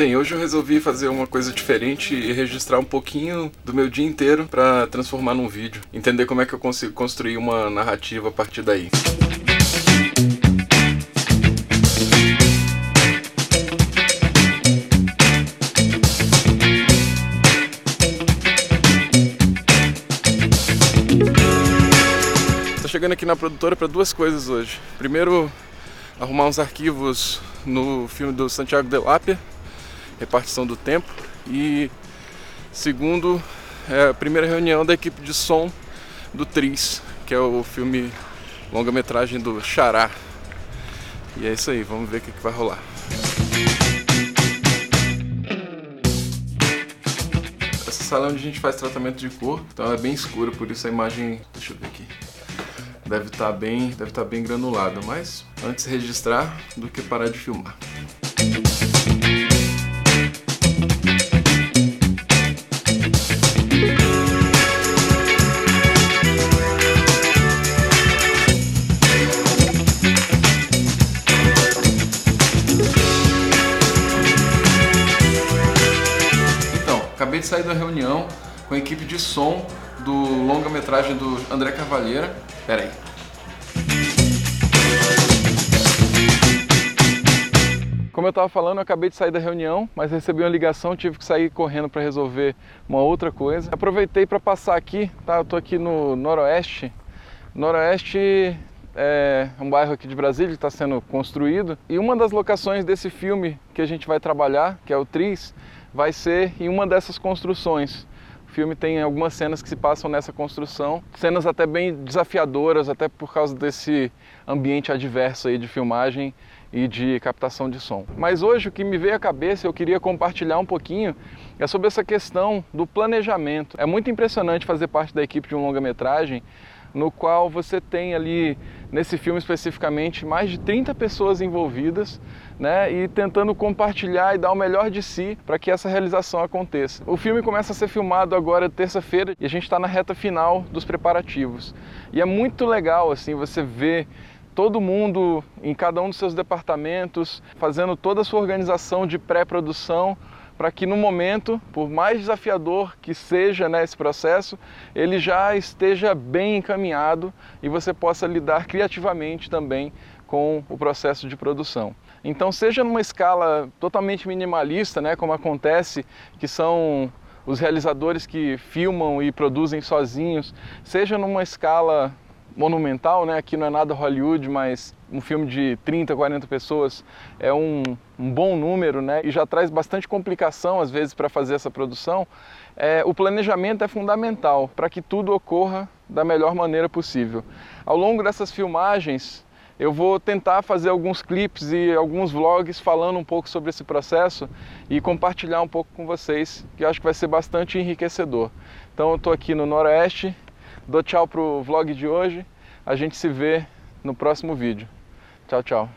Bem, hoje eu resolvi fazer uma coisa diferente e registrar um pouquinho do meu dia inteiro para transformar num vídeo, entender como é que eu consigo construir uma narrativa a partir daí. Tô chegando aqui na produtora para duas coisas hoje. Primeiro, arrumar uns arquivos no filme do Santiago de Lápia, repartição do tempo. E segundo, é a primeira reunião da equipe de som do Tris, que é o filme longa-metragem do Xará. E é isso aí, vamos ver o que, que vai rolar. Essa sala é onde a gente faz tratamento de cor, então ela é bem escura, por isso a imagem. Deixa eu ver aqui deve estar tá bem, deve estar tá bem granulado, mas antes registrar do que parar de filmar. Acabei de sair da reunião com a equipe de som do longa-metragem do André Carvalheira. Pera aí. Como eu estava falando, eu acabei de sair da reunião, mas recebi uma ligação, tive que sair correndo para resolver uma outra coisa. Aproveitei para passar aqui, tá? Eu tô aqui no Noroeste. Noroeste é um bairro aqui de Brasília que está sendo construído e uma das locações desse filme que a gente vai trabalhar, que é o Tris, vai ser em uma dessas construções. O filme tem algumas cenas que se passam nessa construção, cenas até bem desafiadoras, até por causa desse ambiente adverso aí de filmagem e de captação de som. Mas hoje o que me veio à cabeça, eu queria compartilhar um pouquinho, é sobre essa questão do planejamento. É muito impressionante fazer parte da equipe de um longa-metragem no qual você tem ali, nesse filme especificamente, mais de 30 pessoas envolvidas, né, e tentando compartilhar e dar o melhor de si para que essa realização aconteça. O filme começa a ser filmado agora terça-feira e a gente está na reta final dos preparativos. E é muito legal assim você ver todo mundo em cada um dos seus departamentos fazendo toda a sua organização de pré-produção para que no momento, por mais desafiador que seja né, esse processo, ele já esteja bem encaminhado e você possa lidar criativamente também com o processo de produção. Então, seja numa escala totalmente minimalista, né, como acontece, que são os realizadores que filmam e produzem sozinhos, seja numa escala monumental, né? Aqui não é nada Hollywood, mas um filme de 30, 40 pessoas é um, um bom número, né? E já traz bastante complicação às vezes para fazer essa produção. É, o planejamento é fundamental para que tudo ocorra da melhor maneira possível. Ao longo dessas filmagens, eu vou tentar fazer alguns clipes e alguns vlogs falando um pouco sobre esse processo e compartilhar um pouco com vocês, que eu acho que vai ser bastante enriquecedor. Então eu estou aqui no Noroeste, Dou tchau pro vlog de hoje. A gente se vê no próximo vídeo. Tchau, tchau.